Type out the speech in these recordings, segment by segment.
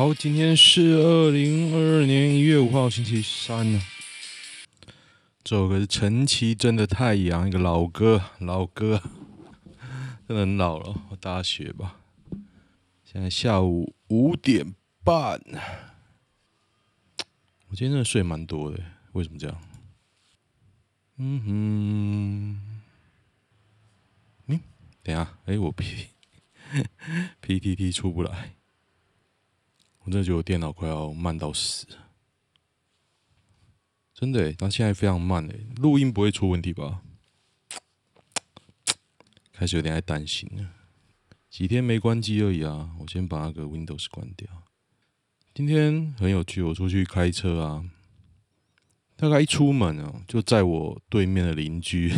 好，今天是二零二二年一月五号，星期三呢。这首歌是陈绮贞的《太阳》，一个老歌，老歌，真的很老了。我大学吧，现在下午五点半。我今天真的睡蛮多的，为什么这样？嗯哼，嗯，等下，哎，我 P P T T 出不来。我真的觉得我电脑快要慢到死，真的，它现在非常慢诶，录音不会出问题吧？开始有点爱担心了，几天没关机而已啊！我先把那个 Windows 关掉。今天很有趣，我出去开车啊，大概一出门啊，就在我对面的邻居，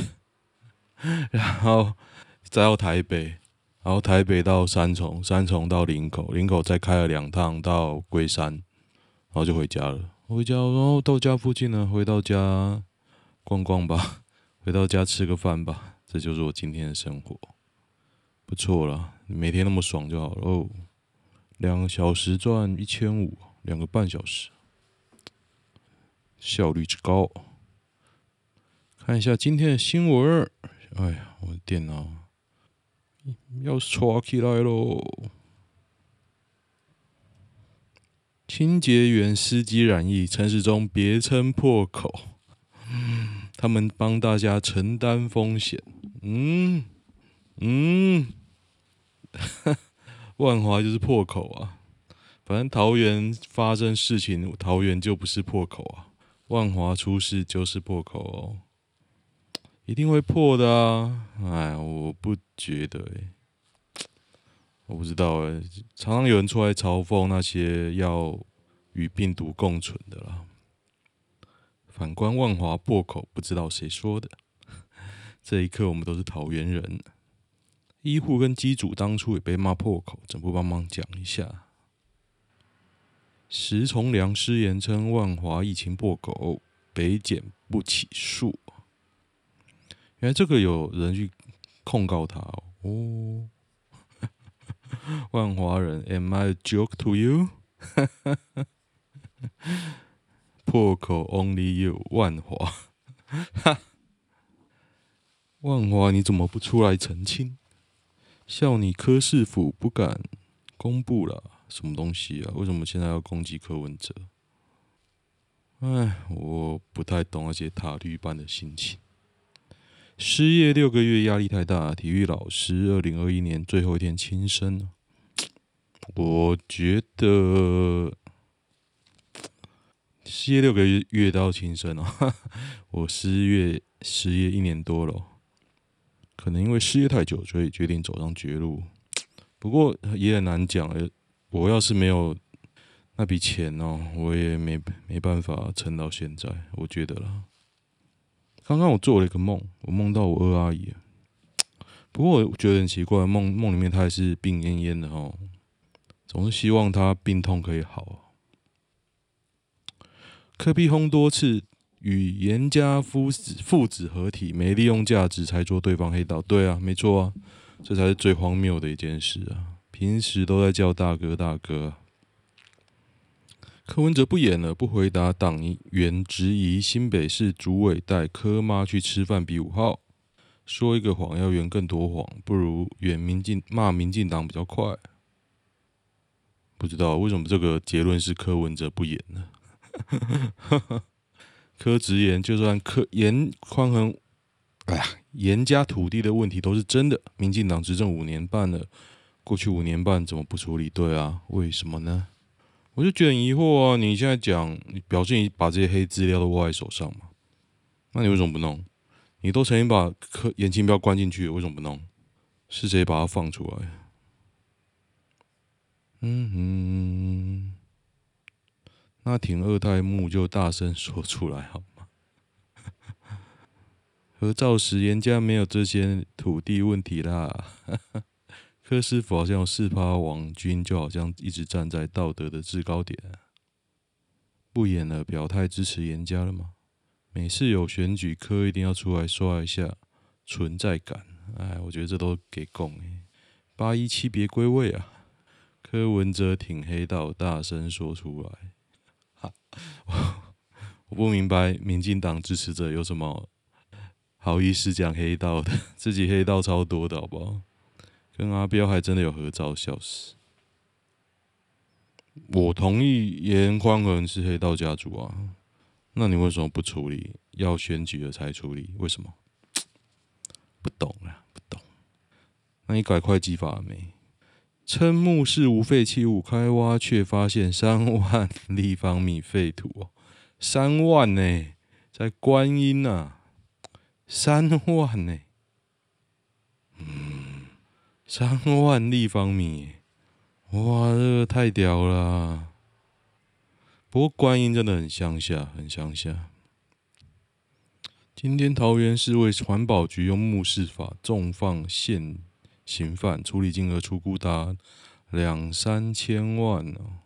然后再到台北。然后台北到三重，三重到林口，林口再开了两趟到龟山，然后就回家了。回家，然后到家附近呢，回到家逛逛吧，回到家吃个饭吧，这就是我今天的生活，不错了。每天那么爽就好了哦。两个小时赚一千五，两个半小时，效率之高。看一下今天的新闻。哎呀，我的电脑。要刷起来喽！清洁员司机染疫，陈时中别称破口。他们帮大家承担风险。嗯嗯，万华就是破口啊！反正桃园发生事情，桃园就不是破口啊。万华出事就是破口哦。一定会破的啊！哎，我不觉得诶，我不知道诶，常常有人出来嘲讽那些要与病毒共存的啦。反观万华破口，不知道谁说的。这一刻，我们都是桃园人。医护跟机组当初也被骂破口，怎不帮忙讲一下？石崇良失言称万华疫情破口，北检不起诉。原来这个有人去控告他哦，万华人，Am I a joke to you？破口 Only you，万华，万华你怎么不出来澄清？笑你柯市府不敢公布了，什么东西啊？为什么现在要攻击柯文哲？哎，我不太懂那些塔绿班的心情。失业六个月，压力太大。体育老师二零二一年最后一天轻生。我觉得失业六个月都要轻生哦。我失业失业一年多了，可能因为失业太久，所以决定走上绝路。不过也很难讲。我要是没有那笔钱哦，我也没没办法撑到现在。我觉得了。刚刚我做了一个梦，我梦到我二阿姨。不过我觉得很奇怪，梦梦里面她还是病恹恹的哦，总是希望她病痛可以好。柯 P 轰多次与严家夫子父子合体，没利用价值才做对方黑道。对啊，没错啊，这才是最荒谬的一件事啊！平时都在叫大哥大哥。柯文哲不演了，不回答党员质疑。新北市主委带柯妈去吃饭比五号，说一个谎要圆更多谎，不如圆民进骂民进党比较快。不知道为什么这个结论是柯文哲不演呢？柯直言，就算柯严宽恒，哎呀，严家土地的问题都是真的。民进党执政五年半了，过去五年半怎么不处理？对啊，为什么呢？我就觉得很疑惑啊！你现在讲，你表示你把这些黑资料都握在手上嘛？那你为什么不弄？你都曾经把柯颜清标关进去，为什么不弄？是谁把它放出来？嗯哼，那挺二代目就大声说出来好吗？合照时人家没有这些土地问题啦。柯师傅好像有四趴网军，就好像一直站在道德的制高点。不演了，表态支持颜家了吗？每次有选举，柯一定要出来刷一下存在感。哎，我觉得这都给拱。八一七别归位啊！柯文哲挺黑道，大声说出来。哈，我不明白民进党支持者有什么好意思讲黑道的，自己黑道超多的好不好？跟阿彪还真的有合照，笑死。我同意严宽恒是黑道家族啊，那你为什么不处理？要选举了才处理？为什么？不懂啊，不懂。那你改会计法了没？称墓室无废弃物，开挖却发现三万立方米废土哦，三万呢、在观音啊，三万呢、嗯，三万立方米、哇，这个太屌了！不过观音真的很乡下，很乡下。今天桃园市为环保局用目视法重放现行犯，处理金额出估达两三千万哦，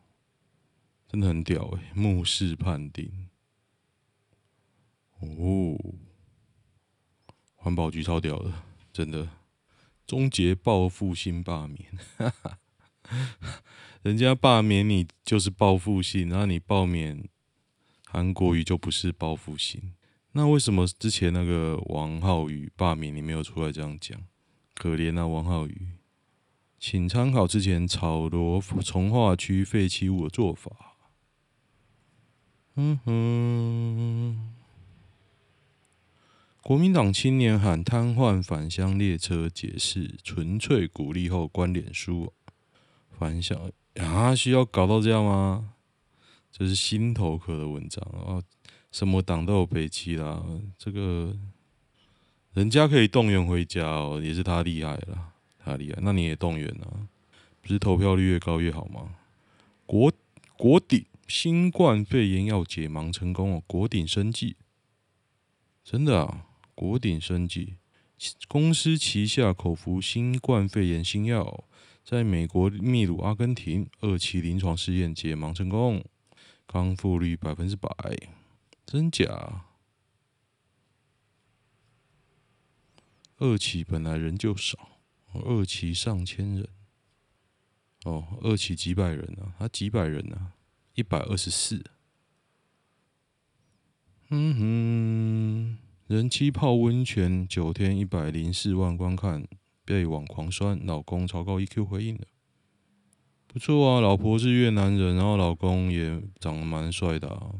真的很屌哎！墓室判定哦，环保局超屌的，真的终结报复性罢免，哈哈。人家罢免你就是报复性，然后你罢免韩国瑜就不是报复性。那为什么之前那个王浩宇罢免你没有出来这样讲？可怜啊，王浩宇，请参考之前草罗从化区废弃物的做法。嗯哼，国民党青年喊瘫痪返乡列车解释，纯粹鼓励后关脸书。反响啊，需要搞到这样吗？这是心头壳的文章啊，什么党都有北七啦，这个人家可以动员回家哦，也是他厉害了，他厉害，那你也动员啊？不是投票率越高越好吗？国国鼎新冠肺炎要解盲成功哦，国鼎生计，真的啊，国鼎生技公司旗下口服新冠肺炎新药。在美国秘鲁、阿根廷二期临床试验解盲成功，康复率百分之百，真假？二期本来人就少，二期上千人，哦，二期几百人啊？他几百人啊？一百二十四。嗯哼，人妻泡温泉九天一百零四万观看。被网狂酸，老公超高 EQ 回应了，不错啊，老婆是越南人，然后老公也长得蛮帅的啊。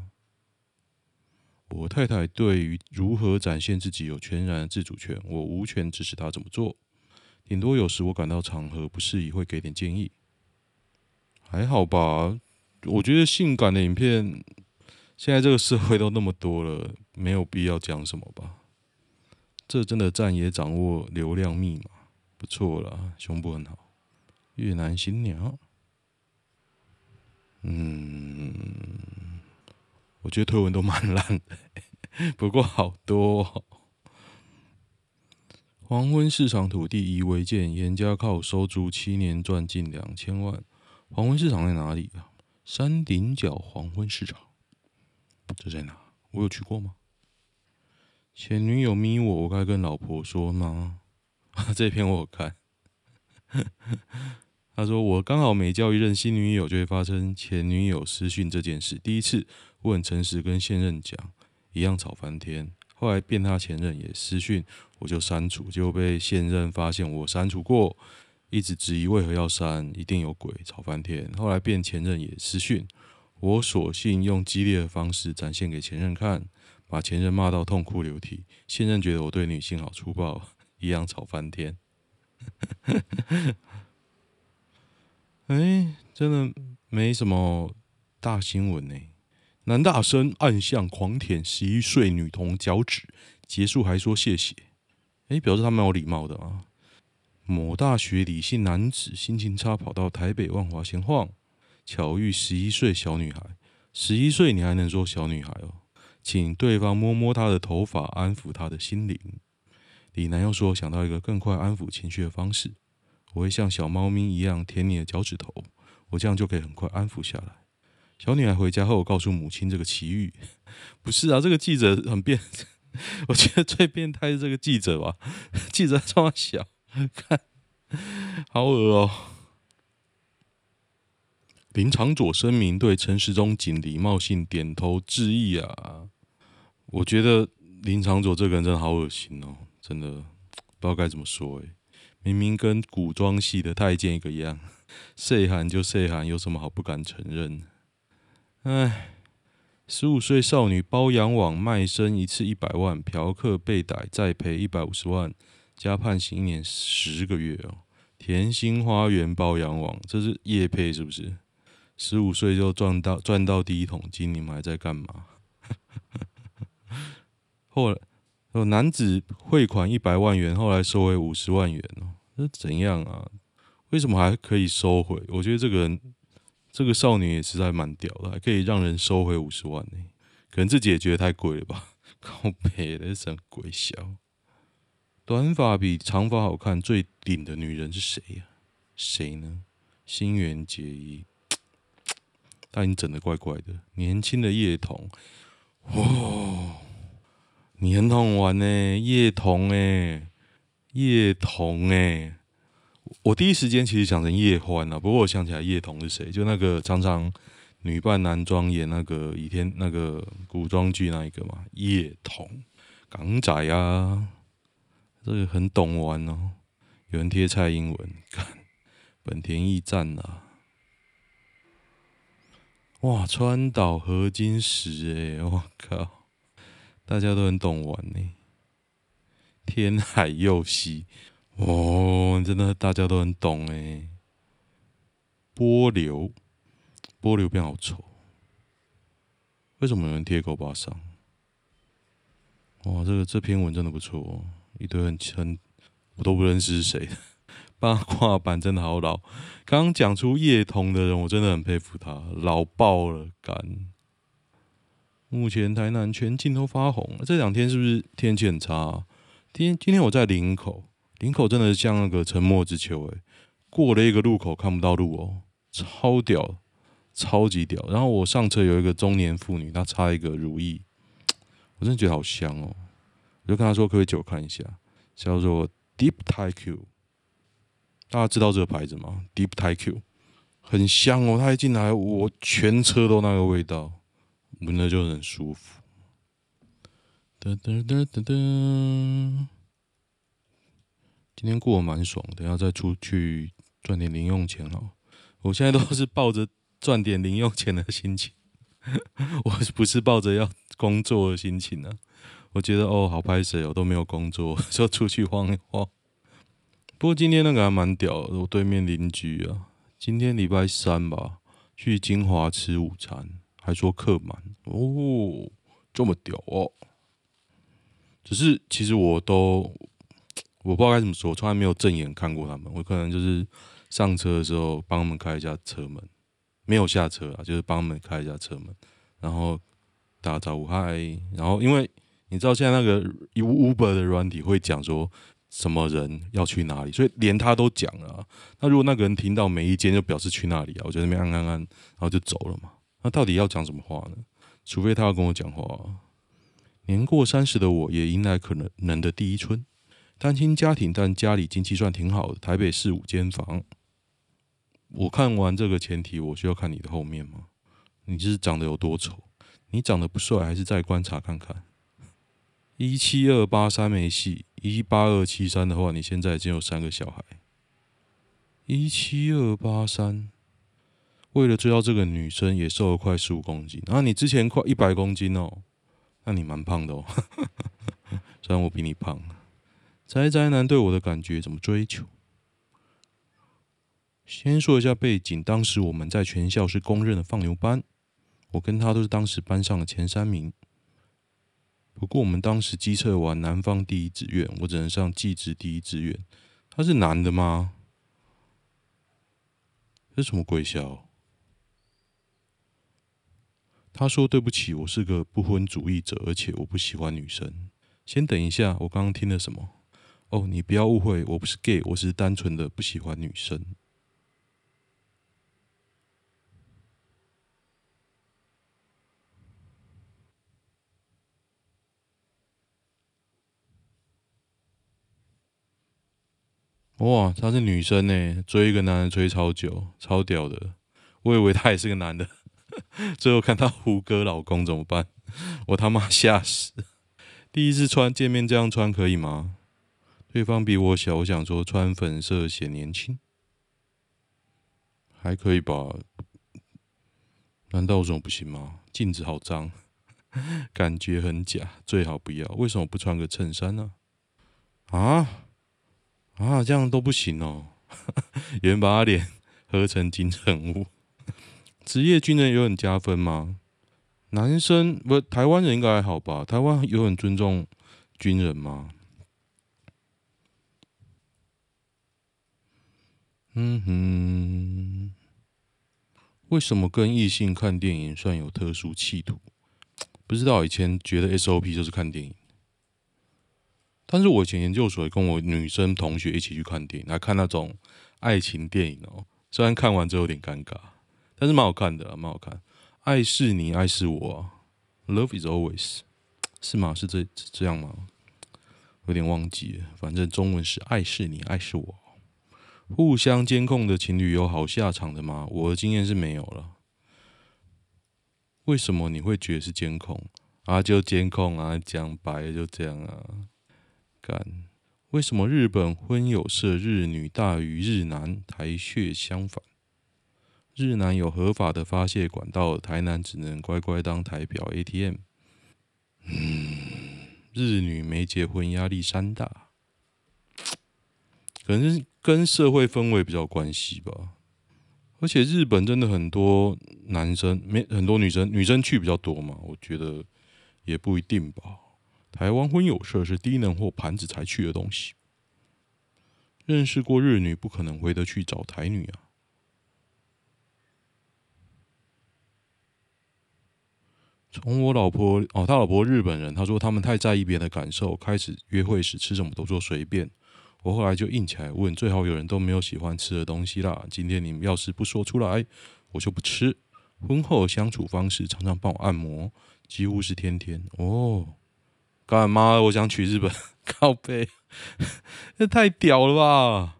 我太太对于如何展现自己有全然的自主权，我无权指使她怎么做，顶多有时我感到场合不适宜会给点建议，还好吧？我觉得性感的影片，现在这个社会都那么多了，没有必要讲什么吧？这真的赞也掌握流量密码。不错了，胸部很好。越南新娘，嗯，我觉得推文都蛮烂的，不过好多哦。黄昏市场土地疑违建，严家靠收租七年赚近两千万。黄昏市场在哪里啊？山顶角黄昏市场，这在哪？我有去过吗？前女友咪我，我该跟老婆说吗？这篇我看，他说我刚好每交一任新女友，就会发生前女友私讯这件事。第一次我很诚实跟现任讲，一样吵翻天。后来变他前任也私讯，我就删除，结果被现任发现我删除过，一直质疑为何要删，一定有鬼，吵翻天。后来变前任也私讯，我索性用激烈的方式展现给前任看，把前任骂到痛哭流涕。现任觉得我对女性好粗暴。一样吵翻天，哎，真的没什么大新闻呢。男大生暗巷狂舔十一岁女童脚趾，结束还说谢谢，哎，表示他蛮有礼貌的啊。某大学李姓男子心情差，跑到台北万华闲晃，巧遇十一岁小女孩。十一岁你还能说小女孩哦？请对方摸摸她的头发，安抚她的心灵。李楠又说：“想到一个更快安抚情绪的方式，我会像小猫咪一样舔你的脚趾头，我这样就可以很快安抚下来。”小女孩回家后告诉母亲这个奇遇。不是啊，这个记者很变，我觉得最变态是这个记者吧？记者这么小，看，好恶哦。林长佐声明对陈时中仅礼貌性点头致意啊！我觉得林长佐这个人真的好恶心哦，真的不知道该怎么说哎，明明跟古装戏的太监一个样，谁喊就谁喊，有什么好不敢承认？哎，十五岁少女包养网卖身一次一百万，嫖客被逮再赔一百五十万，加判刑一年十个月哦。甜心花园包养网，这是叶配是不是？十五岁就赚到赚到第一桶金，你们还在干嘛？后来有男子汇款一百万元，后来收回五十万元哦，这怎样啊？为什么还可以收回？我觉得这个人，这个少女也实在蛮屌的，还可以让人收回五十万呢。可能自己也觉得太贵了吧？靠北的什么鬼笑？短发比长发好看，最顶的女人是谁呀？谁呢？新垣结衣。但你整得怪怪的，年轻的叶童，哇，你很好玩呢，叶童哎，叶童哎，我第一时间其实想成叶欢啊，不过我想起来叶童是谁，就那个常常女扮男装演那个倚天那个古装剧那一个嘛，叶童，港仔啊，这个很懂玩哦，有人贴蔡英文，看本田驿站啊。哇，川岛河津实哎，我靠，大家都很懂玩呢。天海佑希，哦，真的大家都很懂哎。波流，波流变好丑，为什么有人贴狗巴上？哇，这个这篇文真的不错哦，一堆很很我都不认识是谁。八卦版真的好老，刚刚讲出叶童的人，我真的很佩服他，老爆了干。目前台南全境都发红，这两天是不是天气很差啊？今今天我在林口，林口真的是像那个沉默之丘，诶，过了一个路口看不到路哦，超屌，超级屌。然后我上车有一个中年妇女，她插一个如意，我真的觉得好香哦，我就跟她说可不可以借我看一下，叫做 Deep Thai Q。大家知道这个牌子吗？Deep Thai Q，很香哦。她一进来，我全车都那个味道，闻着就很舒服。哒哒哒哒哒。今天过得蛮爽，等下再出去赚点零用钱哦。我现在都是抱着赚点零用钱的心情，我不是抱着要工作的心情呢、啊。我觉得哦，好拍谢，我都没有工作，就出去晃一晃。不过今天那个还蛮屌的，我对面邻居啊，今天礼拜三吧，去金华吃午餐，还说客满哦，这么屌哦。只是其实我都我不知道该怎么说，我从来没有正眼看过他们。我可能就是上车的时候帮他们开一下车门，没有下车啊，就是帮他们开一下车门，然后打招呼嗨。然后因为你知道现在那个 Uber 的软体会讲说。什么人要去哪里？所以连他都讲了啊。那如果那个人听到每一间，就表示去那里啊。我就那边按按按，然后就走了嘛。那到底要讲什么话呢？除非他要跟我讲话。年过三十的我也迎来可能能的第一春，单亲家庭，但家里经济算挺好的。台北市五间房。我看完这个前提，我需要看你的后面吗？你是长得有多丑？你长得不帅，还是再观察看看？一七二八三没戏，一八二七三的话，你现在已经有三个小孩。一七二八三，为了追到这个女生，也瘦了快十五公斤。然后你之前快一百公斤哦，那你蛮胖的哦。虽然我比你胖。宅宅男对我的感觉怎么追求？先说一下背景，当时我们在全校是公认的放牛班，我跟他都是当时班上的前三名。不过我们当时机测完南方第一志愿，我只能上技职第一志愿。他是男的吗？这什么鬼笑？他说对不起，我是个不婚主义者，而且我不喜欢女生。先等一下，我刚刚听了什么？哦，你不要误会，我不是 gay，我是单纯的不喜欢女生。哇，她是女生呢，追一个男人追超久，超屌的。我以为他也是个男的，最后看到胡歌老公怎么办？我他妈吓死！第一次穿见面这样穿可以吗？对方比我小，我想说穿粉色显年轻，还可以吧？难道有什么不行吗？镜子好脏，感觉很假，最好不要。为什么不穿个衬衫呢？啊啊，这样都不行哦。有人把他脸合成金城武，职业军人有很加分吗？男生不，台湾人应该还好吧？台湾有很尊重军人吗？嗯哼，为什么跟异性看电影算有特殊企图？不知道，以前觉得 SOP 就是看电影，但是我以前研究所跟我女生同学一起去看电影，来看那种爱情电影哦。虽然看完之后有点尴尬，但是蛮好看的，蛮好看。爱是你，爱是我，Love is always，是吗？是这这样吗？有点忘记了，反正中文是爱是你，爱是我。互相监控的情侣有好下场的吗？我的经验是没有了。为什么你会觉得是监控啊？就监控啊，讲白了就这样啊。干，为什么日本婚友社日女大于日男，台血相反？日男有合法的发泄管道，台男只能乖乖当台表 ATM。嗯，日女没结婚压力山大，可能是跟社会氛围比较关系吧。而且日本真的很多男生没很多女生，女生去比较多嘛，我觉得也不一定吧。台湾婚友社是低能或盘子才去的东西。认识过日女，不可能回得去找台女啊。从我老婆哦，他老婆日本人，他说他们太在意别人的感受，开始约会时吃什么都说随便。我后来就硬起来问，最好有人都没有喜欢吃的东西啦。今天你们要是不说出来，我就不吃。婚后相处方式常常帮我按摩，几乎是天天哦。干妈，我想娶日本 靠背，这太屌了吧！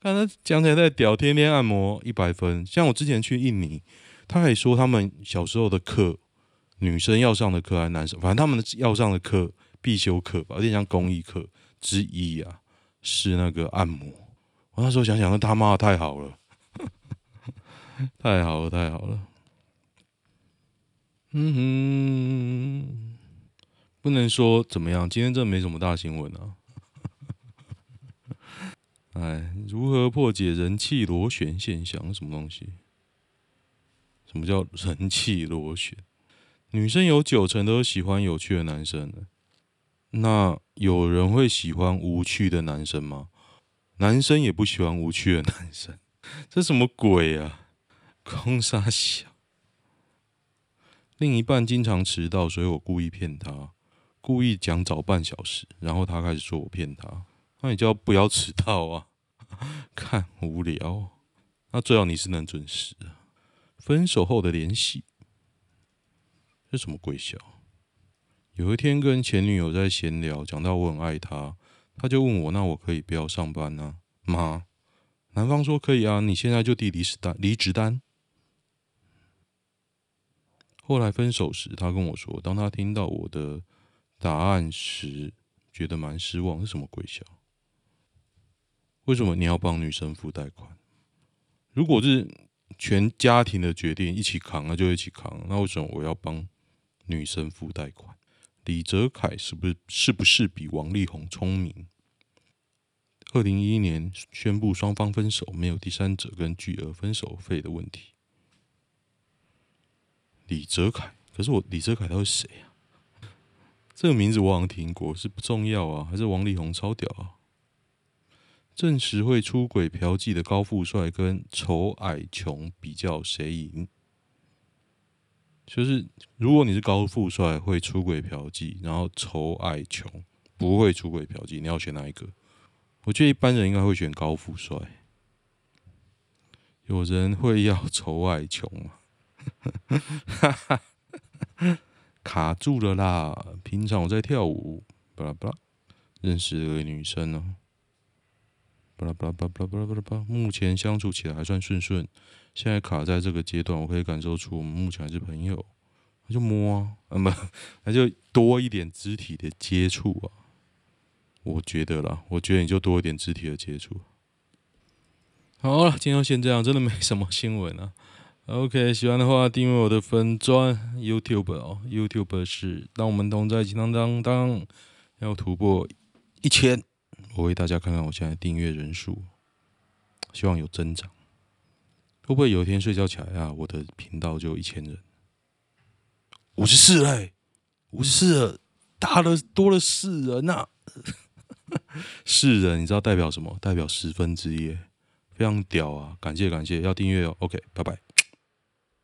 刚才讲起来太屌，天天按摩一百分。像我之前去印尼，他还说他们小时候的课。女生要上的课还是男生？反正他们要上的课必修课吧，有点像公益课之一啊，是那个按摩。我那时候想想，那他妈太好了，太好了，太好了。嗯哼，不能说怎么样，今天真没什么大新闻啊。哎，如何破解人气螺旋现象？什么东西？什么叫人气螺旋？女生有九成都喜欢有趣的男生，那有人会喜欢无趣的男生吗？男生也不喜欢无趣的男生，这什么鬼啊？空杀小。另一半经常迟到，所以我故意骗他，故意讲早半小时，然后他开始说我骗他。那你就要不要迟到啊？看无聊。那最好你是能准时。分手后的联系。这什么鬼笑？有一天跟前女友在闲聊，讲到我很爱她，她就问我：“那我可以不要上班呢？”妈，男方说：“可以啊，你现在就递离职单。”离职单。后来分手时，他跟我说：“当他听到我的答案时，觉得蛮失望。”是什么鬼笑？为什么你要帮女生付贷款？如果是全家庭的决定，一起扛，那就一起扛。那为什么我要帮？女生付贷款，李泽楷是不是是不是比王力宏聪明？二零一一年宣布双方分手，没有第三者跟巨额分手费的问题。李泽楷，可是我李泽楷他是谁啊？这个名字我好像听过，是不重要啊？还是王力宏超屌啊？证实会出轨嫖妓的高富帅跟丑矮穷比较谁赢？就是如果你是高富帅会出轨嫖妓，然后丑矮穷不会出轨嫖妓，你要选哪一个？我觉得一般人应该会选高富帅。有人会要丑矮穷吗？卡住了啦！平常我在跳舞，巴拉巴拉，认识了个女生哦，巴拉巴拉巴拉巴拉巴拉巴拉巴拉，目前相处起来还算顺顺，现在卡在这个阶段，我可以感受出我们目前还是朋友，那就摸啊，啊不，那就多一点肢体的接触啊，我觉得啦，我觉得你就多一点肢体的接触。好了，今天就先这样，真的没什么新闻啊。OK，喜欢的话订阅我的粉钻 YouTube 哦，YouTube 是当我们同在一起当当当，要突破一千，我为大家看看我现在订阅人数，希望有增长。会不会有一天睡觉起来啊，我的频道就一千人？五十四嘞，五十四了，大了多了四人呐、啊，四人你知道代表什么？代表十分之一，非常屌啊！感谢感谢，要订阅哦。OK，拜拜。